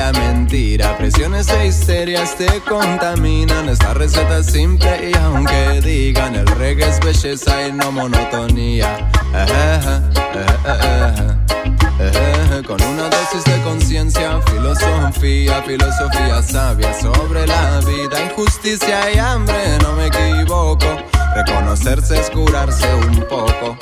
La mentira. Presiones e histerias te contaminan. Esta receta es simple y aunque digan el reggae es belleza y no monotonía. Ejé, ejé, ejé. Con una dosis de conciencia, filosofía, filosofía sabia sobre la vida, injusticia y hambre, no me equivoco. Reconocerse es curarse un poco.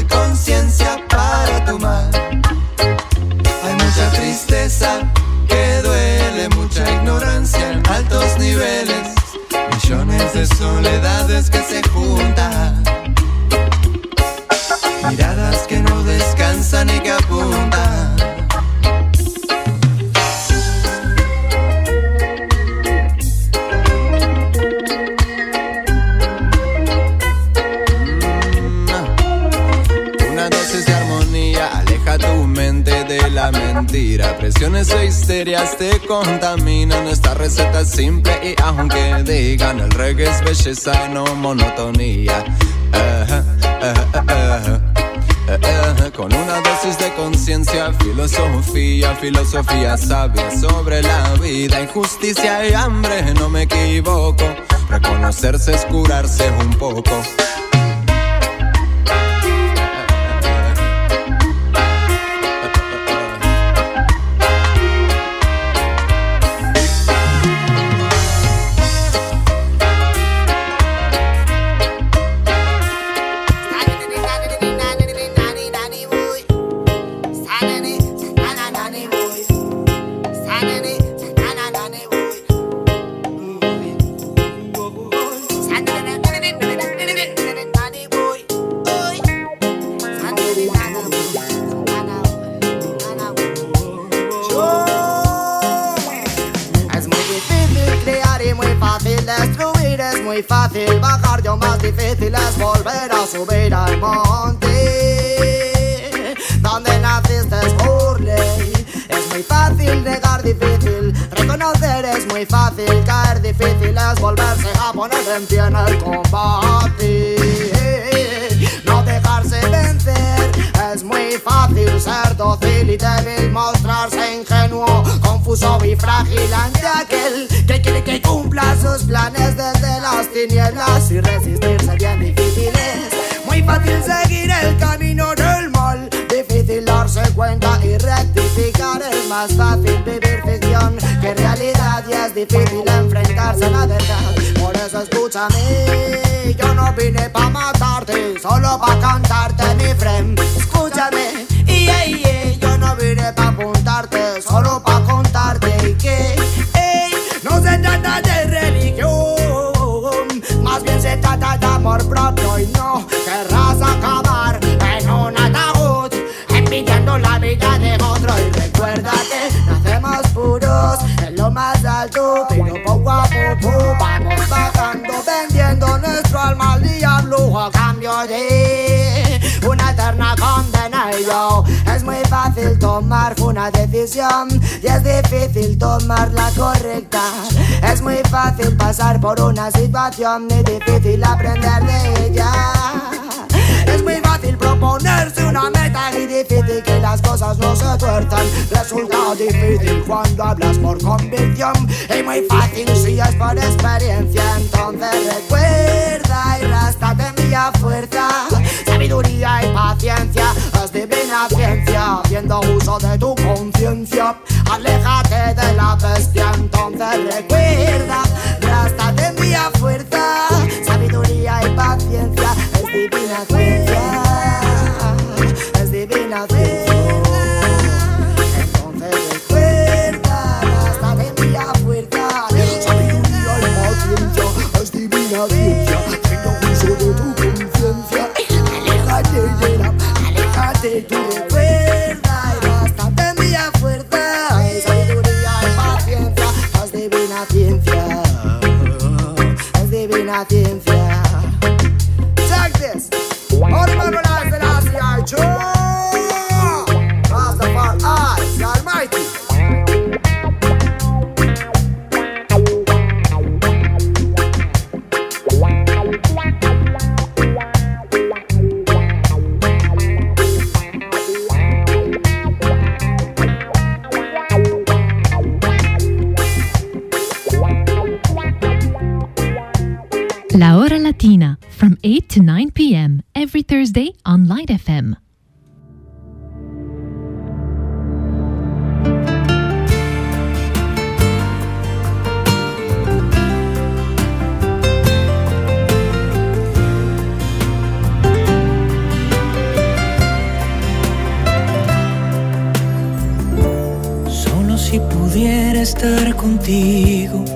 De conciencia para tu mar. Hay mucha tristeza que duele, mucha ignorancia en altos niveles, millones de soledades que se juntan, mentira. Presiones e histerias te contaminan. Esta receta es simple y aunque digan el reggae es belleza y no monotonía. Con una dosis de conciencia, filosofía, filosofía sabia sobre la vida, injusticia y hambre, no me equivoco. Reconocerse es curarse un poco. Subir al monte. Donde naciste es Burley, es muy fácil negar, difícil reconocer, es muy fácil caer, difícil es volverse a poner en pie en el combate. No dejarse vencer, es muy fácil ser dócil y débil, mostrarse ingenuo, confuso y frágil ante aquel que quiere que cumpla sus planes desde las tinieblas y resistirse bien difícil fácil seguir el camino del mal, difícil darse cuenta y rectificar, es más fácil vivir ficción que realidad y es difícil enfrentarse a la verdad. Por eso escúchame, yo no vine pa' matarte, solo pa' cantarte mi friend. Escúchame, y yeah, yo no vine pa' apuntarte, solo pa' contarte poco a bajando, vendiendo nuestro alma al diablo a cambio de una eterna condena. Y yo es muy fácil tomar una decisión y es difícil tomar la correcta. Es muy fácil pasar por una situación y difícil aprender de ella es muy fácil proponerse una meta y difícil que las cosas no se tuerzan. Resulta difícil cuando hablas por convicción y muy fácil si es por experiencia. Entonces recuerda y rástate envía fuerza, sabiduría y paciencia. Es divina ciencia, haciendo uso de tu conciencia. Aléjate de la bestia. Entonces recuerda, rástate envía fuerza, sabiduría y paciencia. Es divina ciencia, es divina ciencia. La Hora Latina from 8 to 9 p.m. every Thursday on Light FM. Solo si pudiera estar contigo,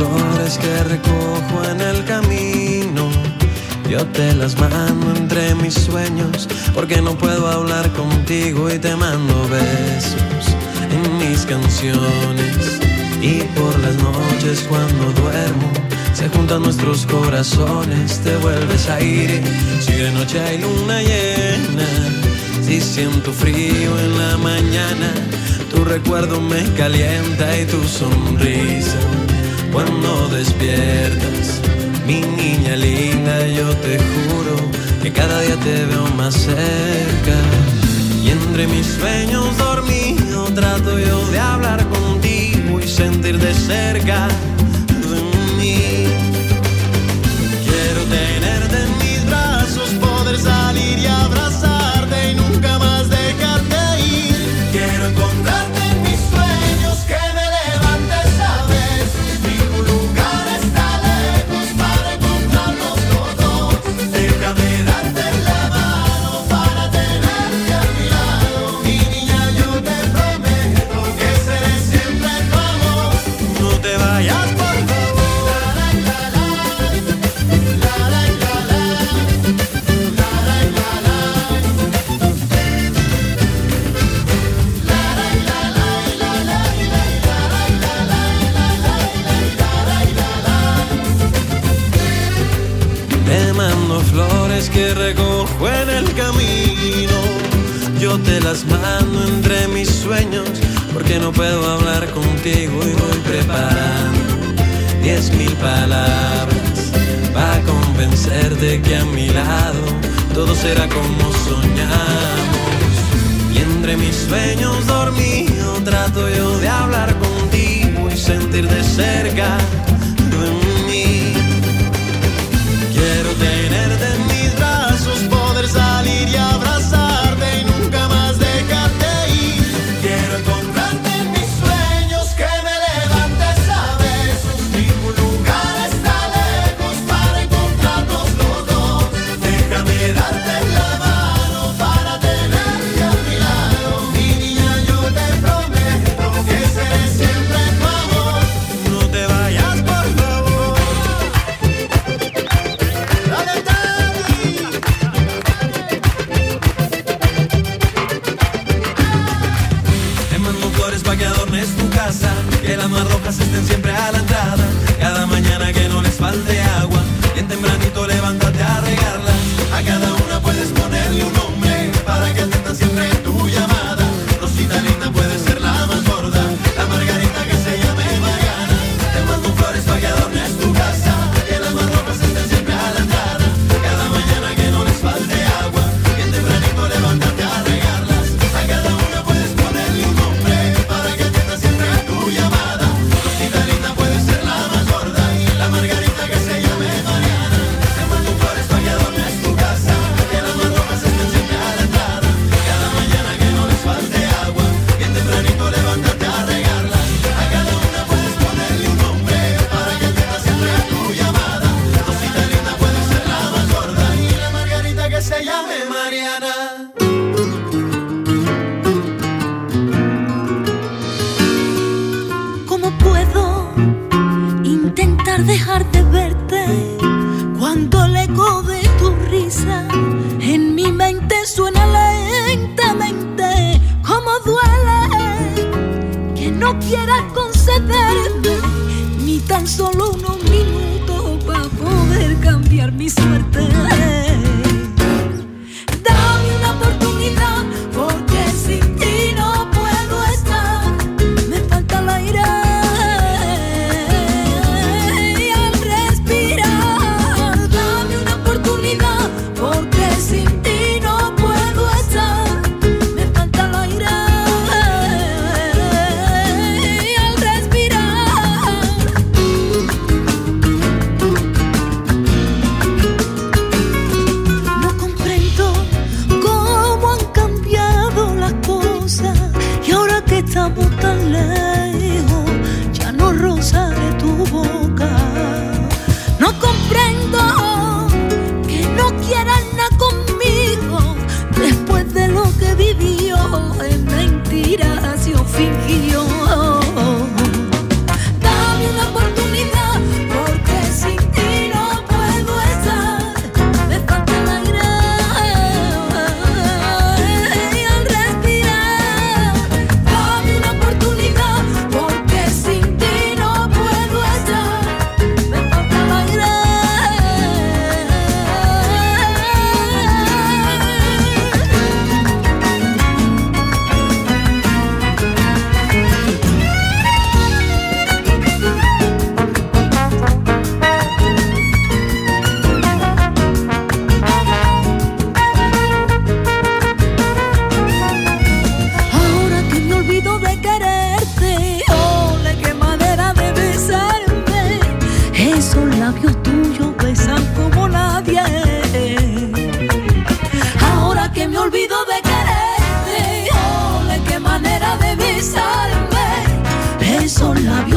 flores que recojo en el camino. Yo te las mando entre mis sueños porque no puedo hablar contigo y te mando besos en mis canciones. Y por las noches cuando duermo se juntan nuestros corazones, te vuelves a aire. Si de noche hay luna llena, si siento frío en la mañana, tu recuerdo me calienta y tu sonrisa cuando despiertas. Mi niña linda, yo te juro que cada día te veo más cerca. Y entre mis sueños dormido trato yo de hablar contigo y sentir de cerca que recojo en el camino. Yo te las mando entre mis sueños, porque no puedo hablar contigo y voy preparando diez mil palabras para convencerte que a mi lado todo será como soñamos. Y entre mis sueños dormido trato yo de hablar contigo y sentir de cerca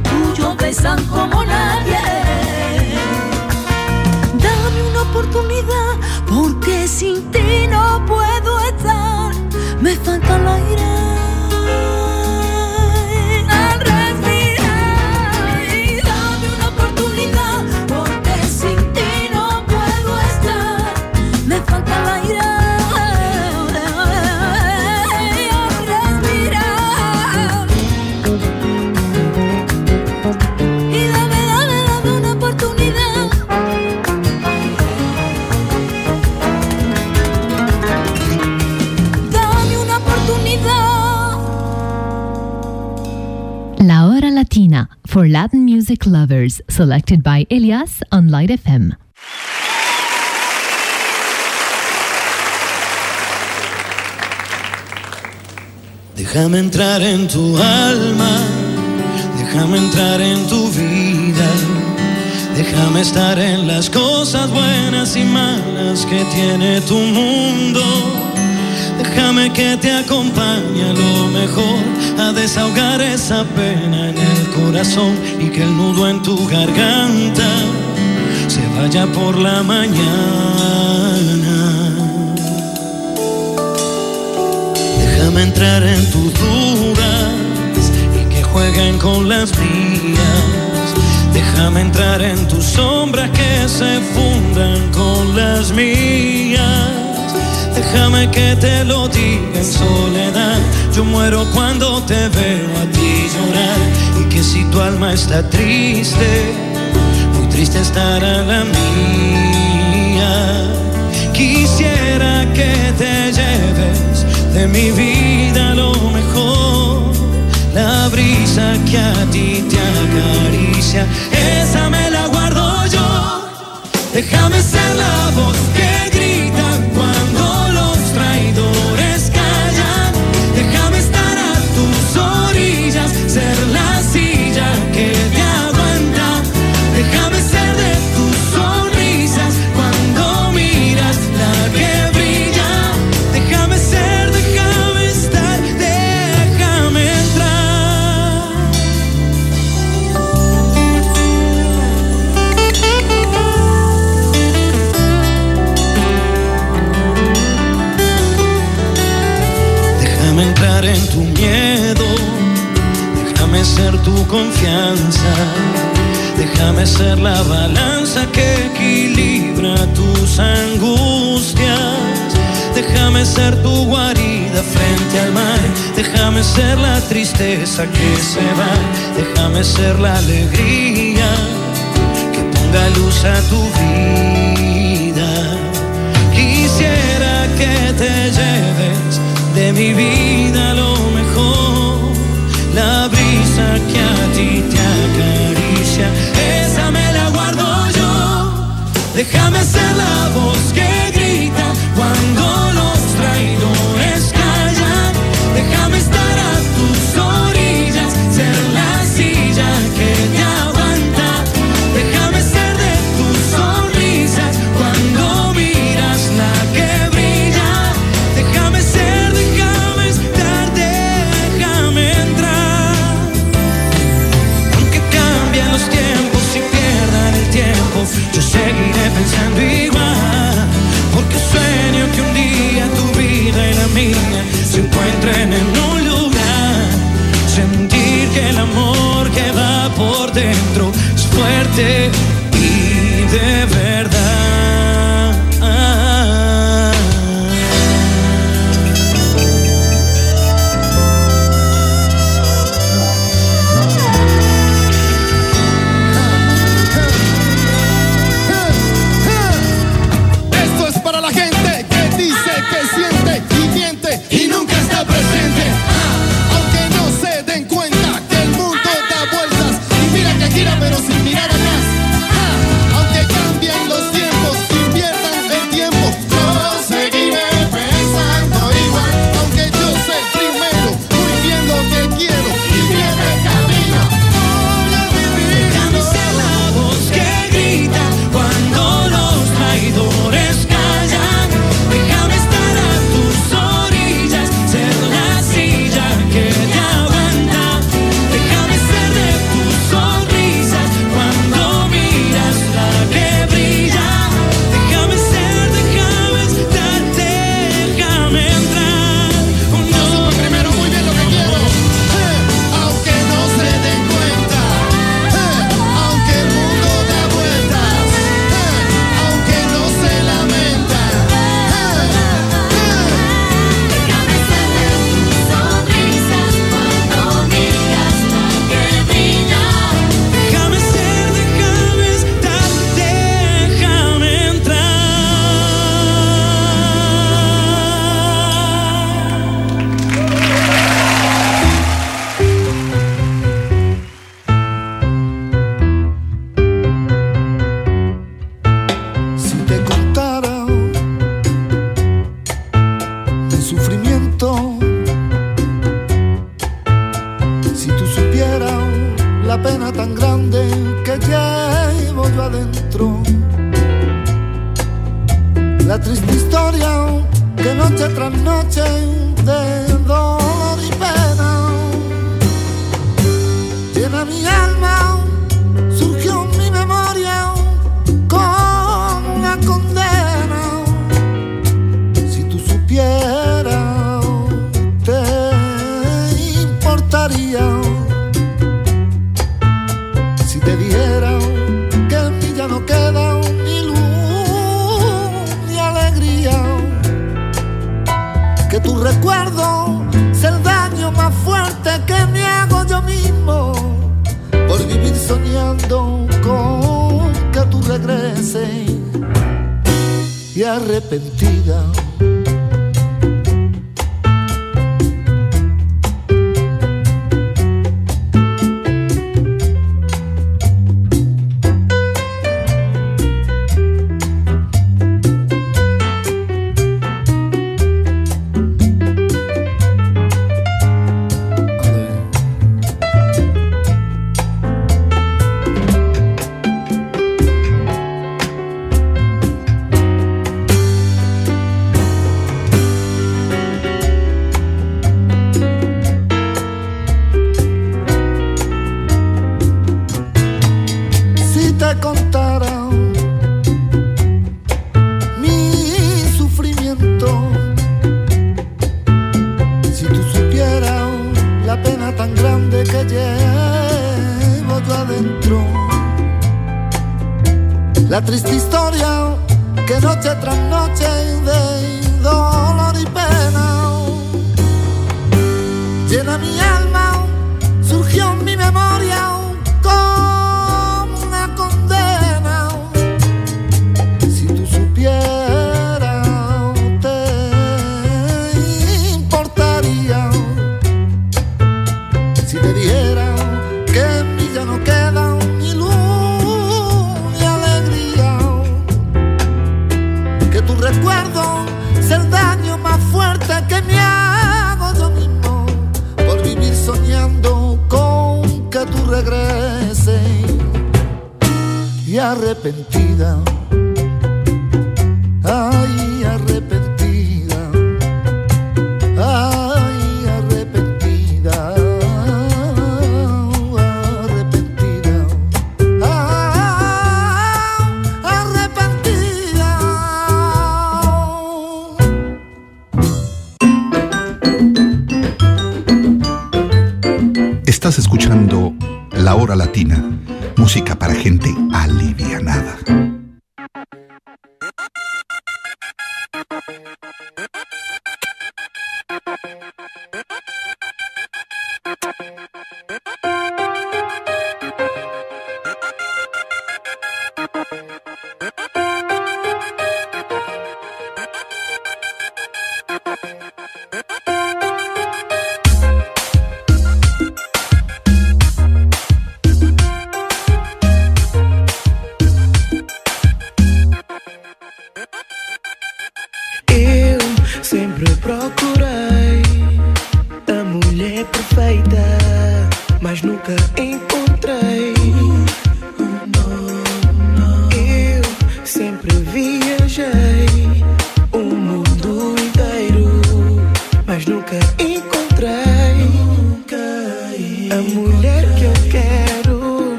tuyos besan como nadie. For Latin music lovers, selected by Elias on Light FM. Déjame entrar en tu alma, déjame entrar en tu vida, déjame estar en las cosas buenas y malas que tiene tu mundo. Déjame que te acompañe a lo mejor a desahogar esa pena en el corazón y que el nudo en tu garganta se vaya por la mañana. Déjame entrar en tus dudas y que jueguen con las mías. Déjame entrar en tus sombras que se fundan con las mías. Déjame que te lo diga en soledad. Yo muero cuando te veo a ti llorar. Y que si tu alma está triste, muy triste estará la mía. Quisiera que te lleves de mi vida lo mejor. La brisa que a ti te acaricia, esa me la guardo yo. Déjame ser la voz que tu confianza. Déjame ser la balanza que equilibra tus angustias. Déjame ser tu guarida frente al mar. Déjame ser la tristeza que se va. Déjame ser la alegría que ponga luz a tu vida. Quisiera que te lleves de mi vida. Que a ti te acaricia, esa me la guardo yo. Déjame ser la voz que grita cuando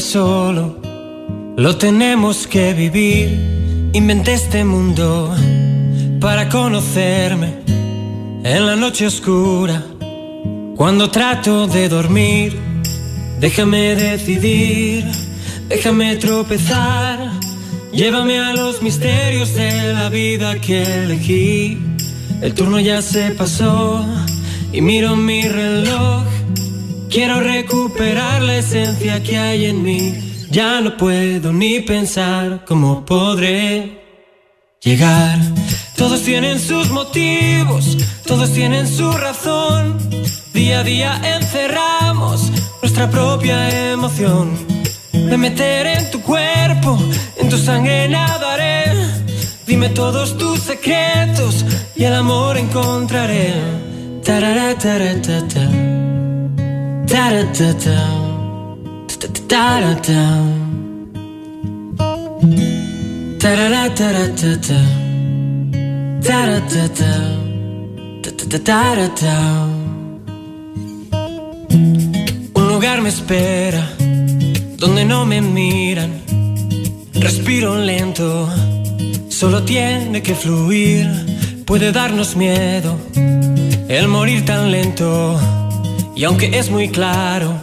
solo. Lo tenemos que vivir. Inventé este mundo para conocerme en la noche oscura. Cuando trato de dormir, déjame decidir, déjame tropezar. Llévame a los misterios de la vida que elegí. El turno ya se pasó y miro mi reloj. Quiero recuperar la esencia que hay en mí. Ya no puedo ni pensar cómo podré llegar. Todos tienen sus motivos, todos tienen su razón. Día a día encerramos nuestra propia emoción. Me meteré en tu cuerpo, en tu sangre nadaré. Dime todos tus secretos y el amor encontraré. Tarara. Un lugar me espera donde no me miran. Respiro lento, solo tiene que fluir. Puede darnos miedo el morir tan lento. Y aunque es muy claro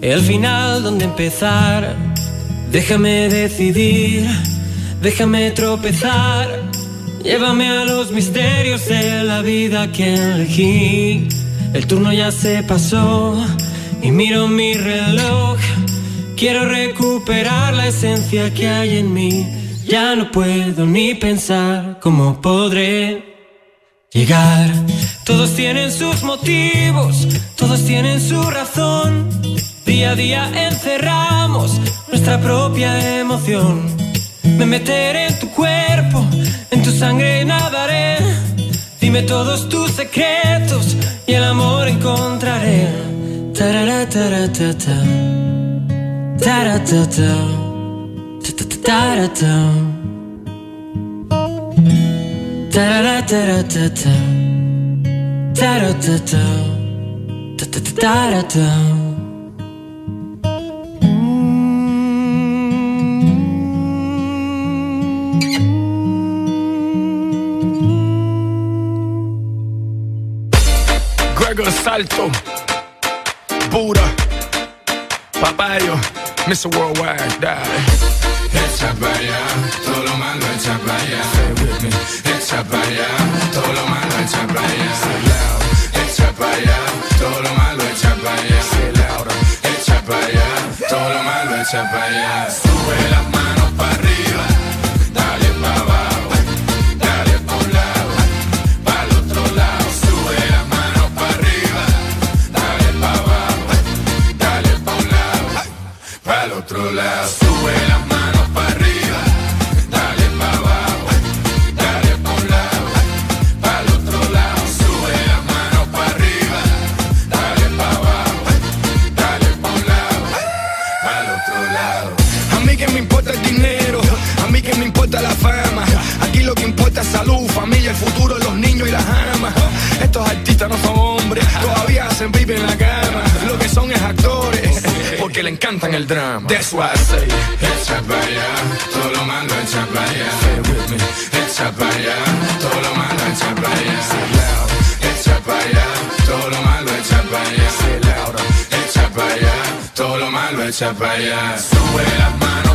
el final donde empezar, déjame decidir, déjame tropezar Llévame a los misterios de la vida que elegí. El turno ya se pasó y miro mi reloj. Quiero recuperar la esencia que hay en mí. Ya no puedo ni pensar cómo podré llegar. Todos tienen sus motivos, todos tienen su razón. Día a día encerramos nuestra propia emoción. Me meteré en tu cuerpo tu sangre nadaré. Dime todos tus secretos y el amor encontraré. Tarara, taratata. Taratata. Taratata. Gregor Salto, Buddha, Papayo, Mr. Worldwide, dai. Echa para allá, todo lo malo echa para allá. Echa para allá, todo lo malo echa para allá. Echa para allá, todo lo malo echa para allá. Echa para allá, todo lo malo echa para allá. Sube las manos para arriba, dale para abajo. otro lado. Sube las que le encantan el drama. That's why I say, echa para allá, todo lo malo echa para allá. Echa para allá, todo lo malo echa para allá. Echa para allá, todo lo malo echa para allá. Echa para allá, todo lo malo echa para allá. Sube las manos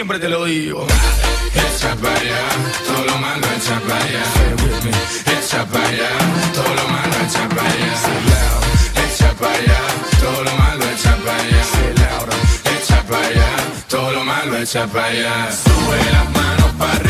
siempre te lo digo. Echa para allá, todo lo malo echa para allá. Echa para allá, todo lo malo echa para allá. Echa para allá, todo lo malo echa para allá. Echa para allá, todo lo malo echa para allá. Sube las manos para arriba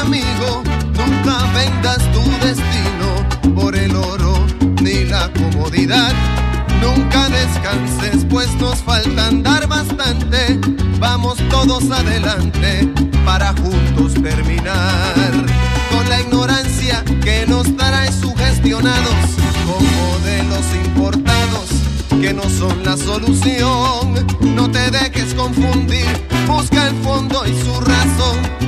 Amigo, nunca vendas tu destino por el oro ni la comodidad. Nunca descanses, pues nos falta andar bastante. Vamos todos adelante para juntos terminar con la ignorancia que nos trae sugestionados con modelos importados que no son la solución. No te dejes confundir, busca el fondo y su razón.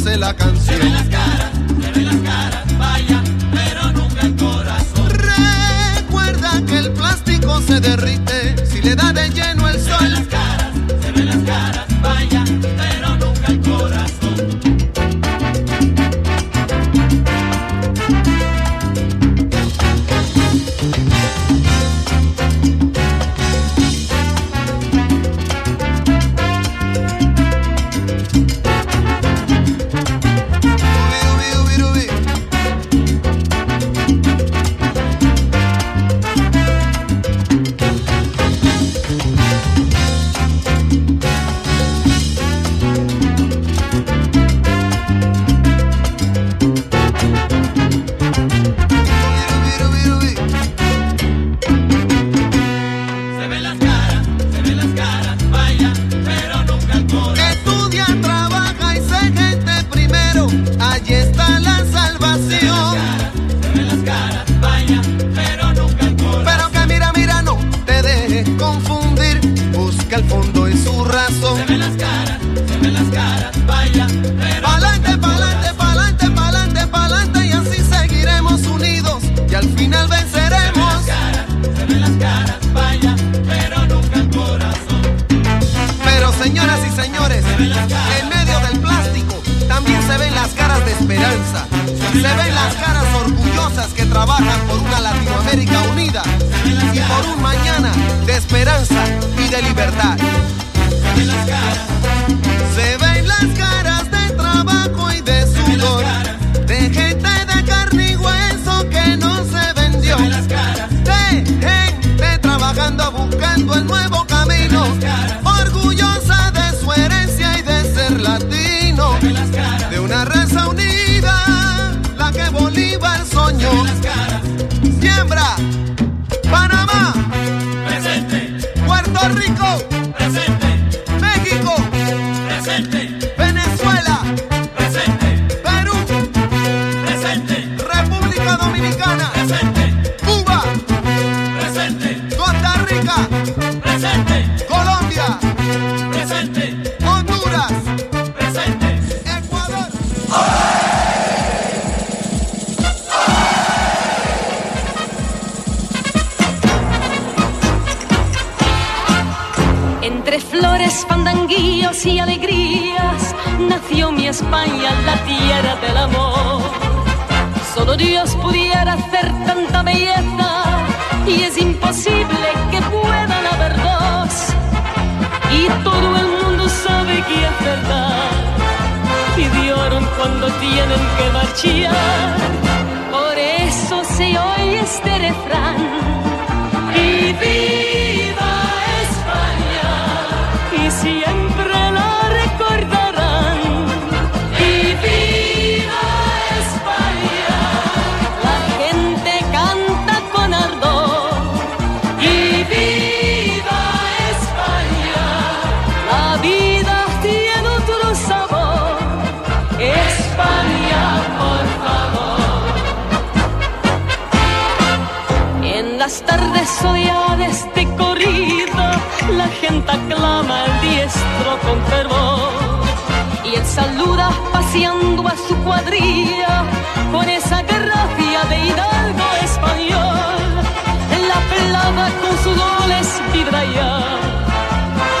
dice la canción. Se ven las caras, se ven las caras, vaya, pero nunca el corazón. Recuerda que el plástico se derrite si le da de lleno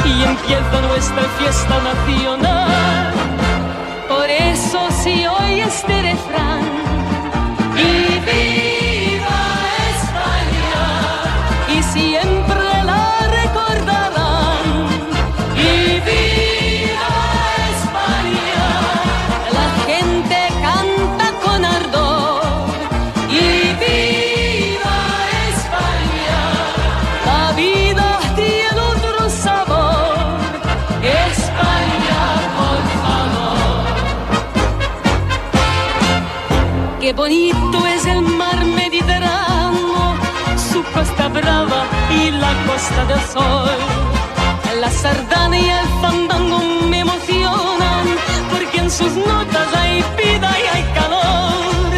y empieza nuestra fiesta nacional. Por eso si hoy este refrán Qué bonito es el mar Mediterráneo, su costa brava y la costa del sol. La sardana y el fandango me emocionan, porque en sus notas hay vida y hay calor.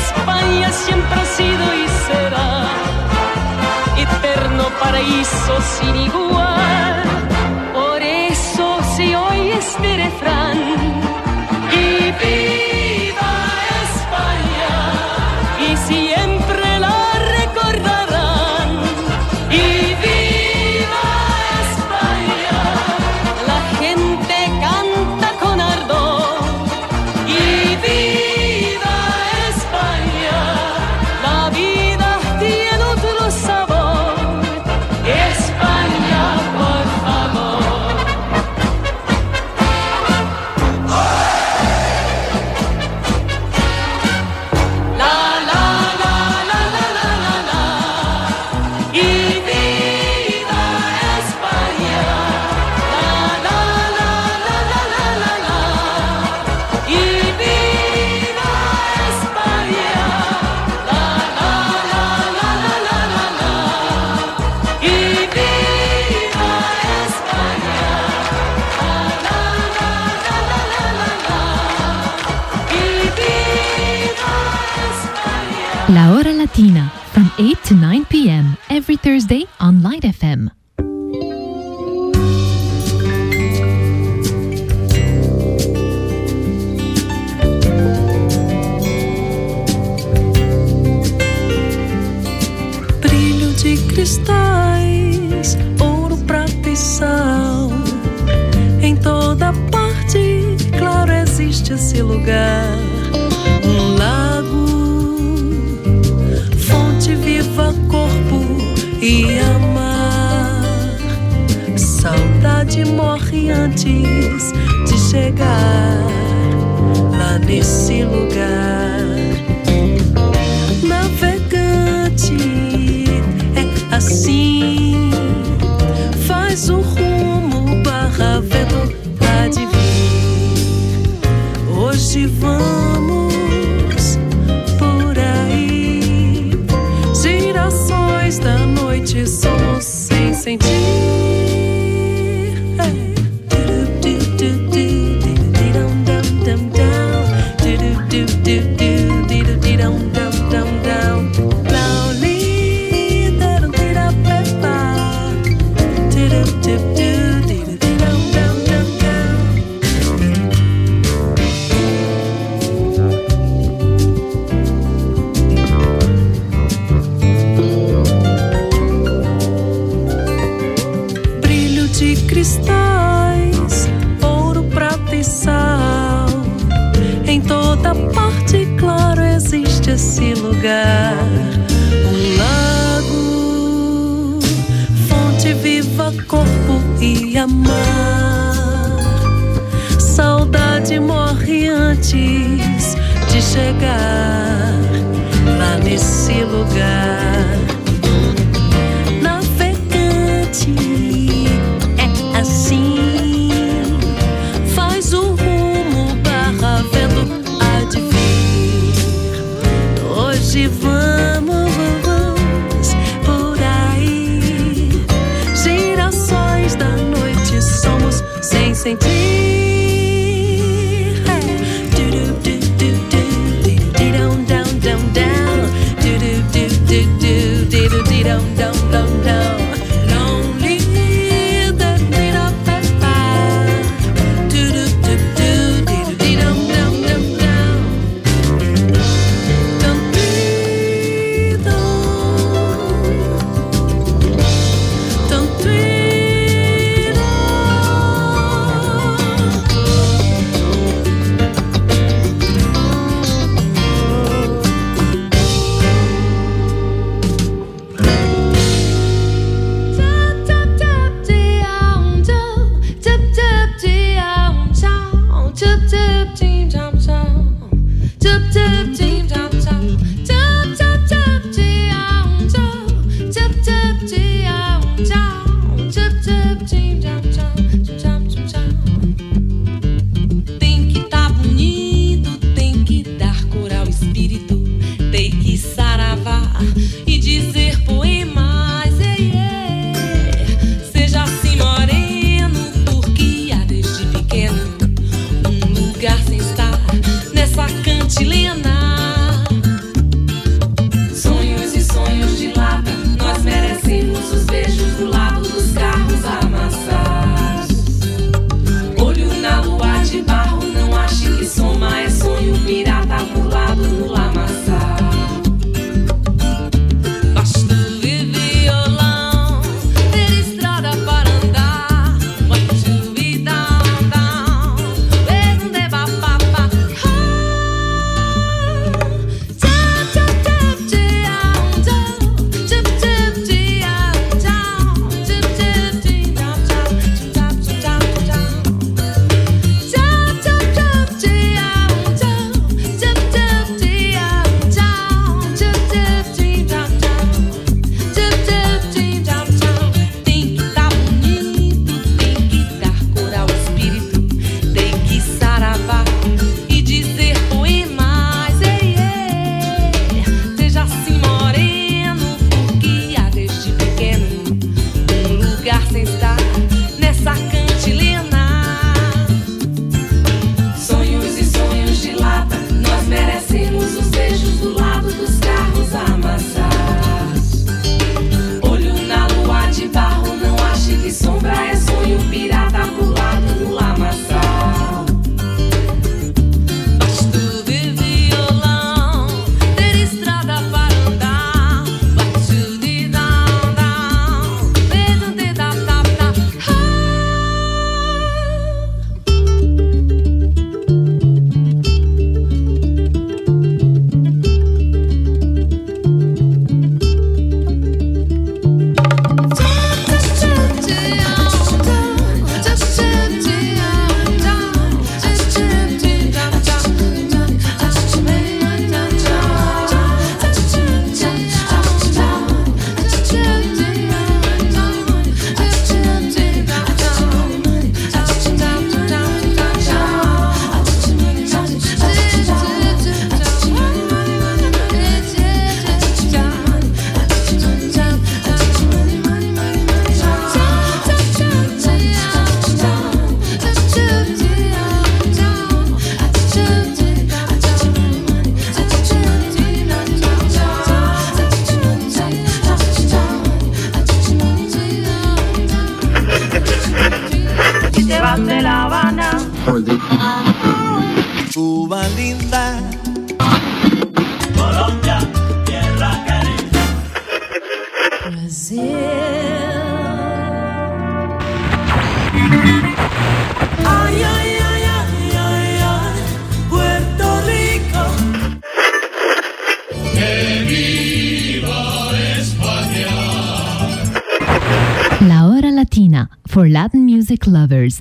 España siempre ha sido y será eterno paraíso sin igual. Latina from 8 to 9 p.m. every Thursday on Light FM. brilho de cristais, ouro, prata e sal. Em toda parte, claro, existe esse lugar. E amar. Saudade morre antes de chegar lá nesse lugar navegante é assim. Faz o rumo barra vento. Hoje vamos amar. Saudade morre antes de chegar lá nesse lugar. senti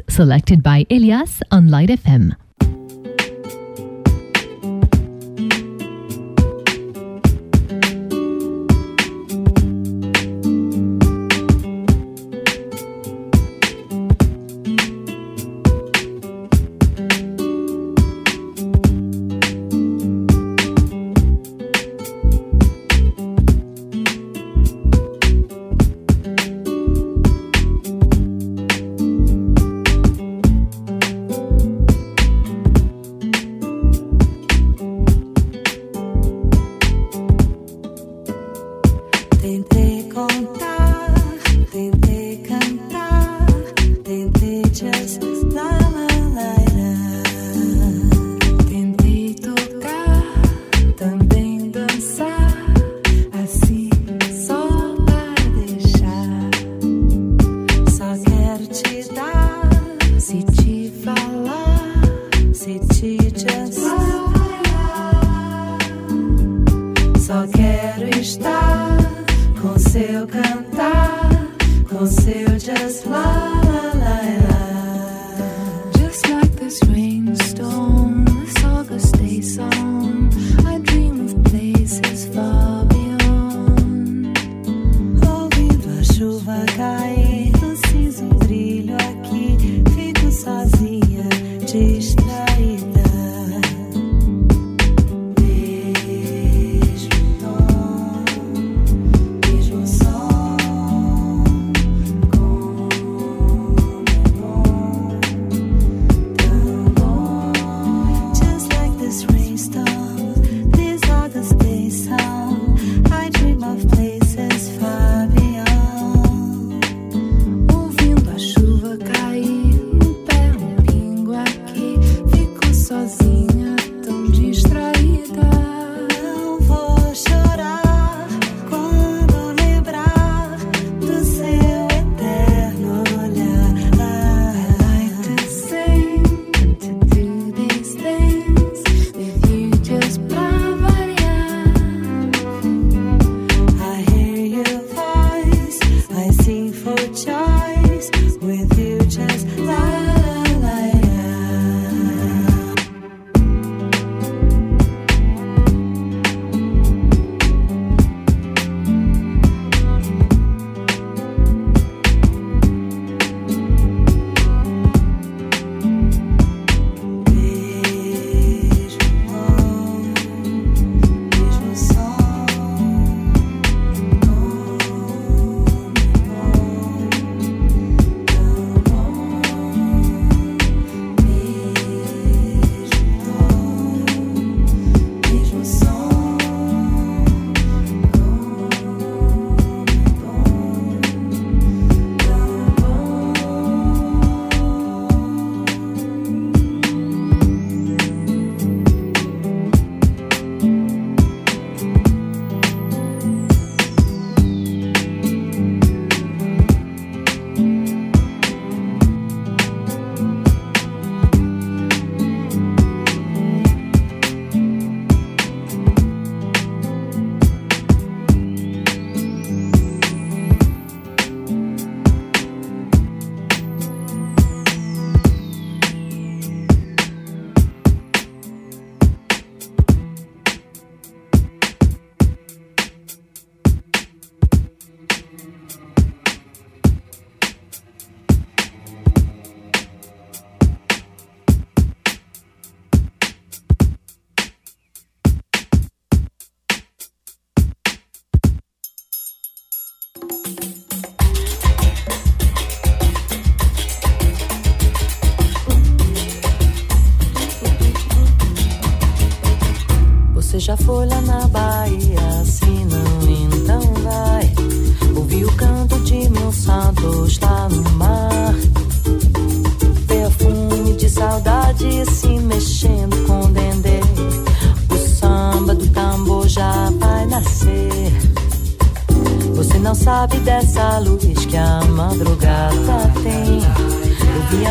selected by Elias on Light FM.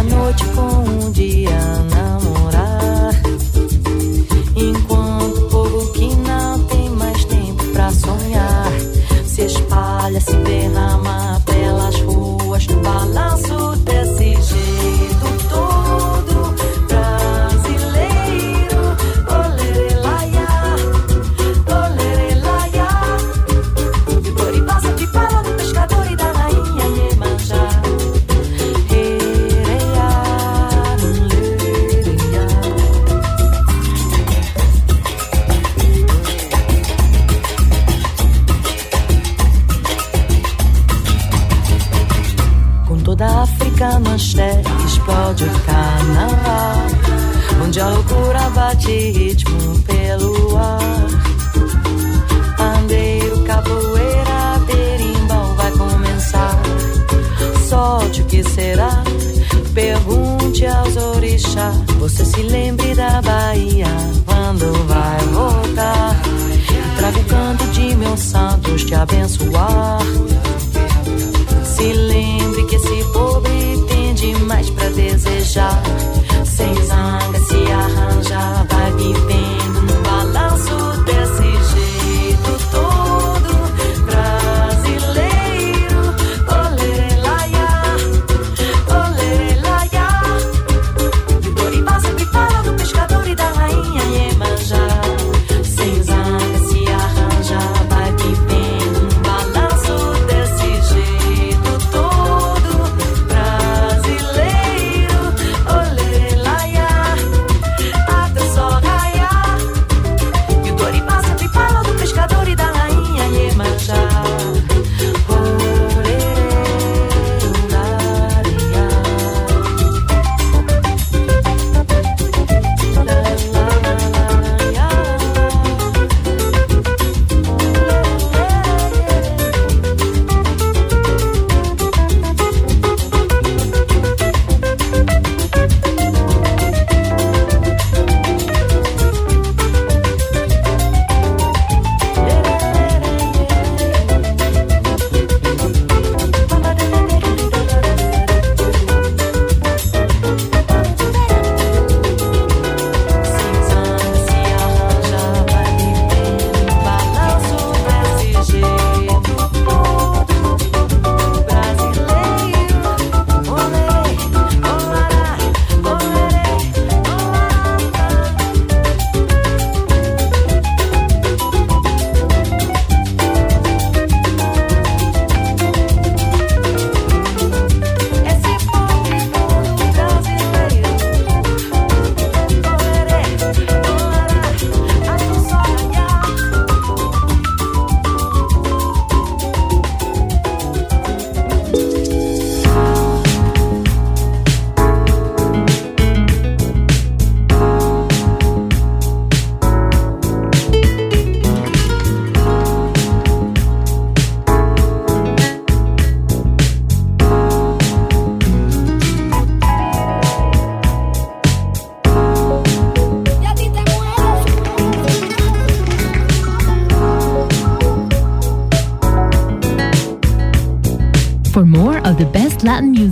noite com um dia.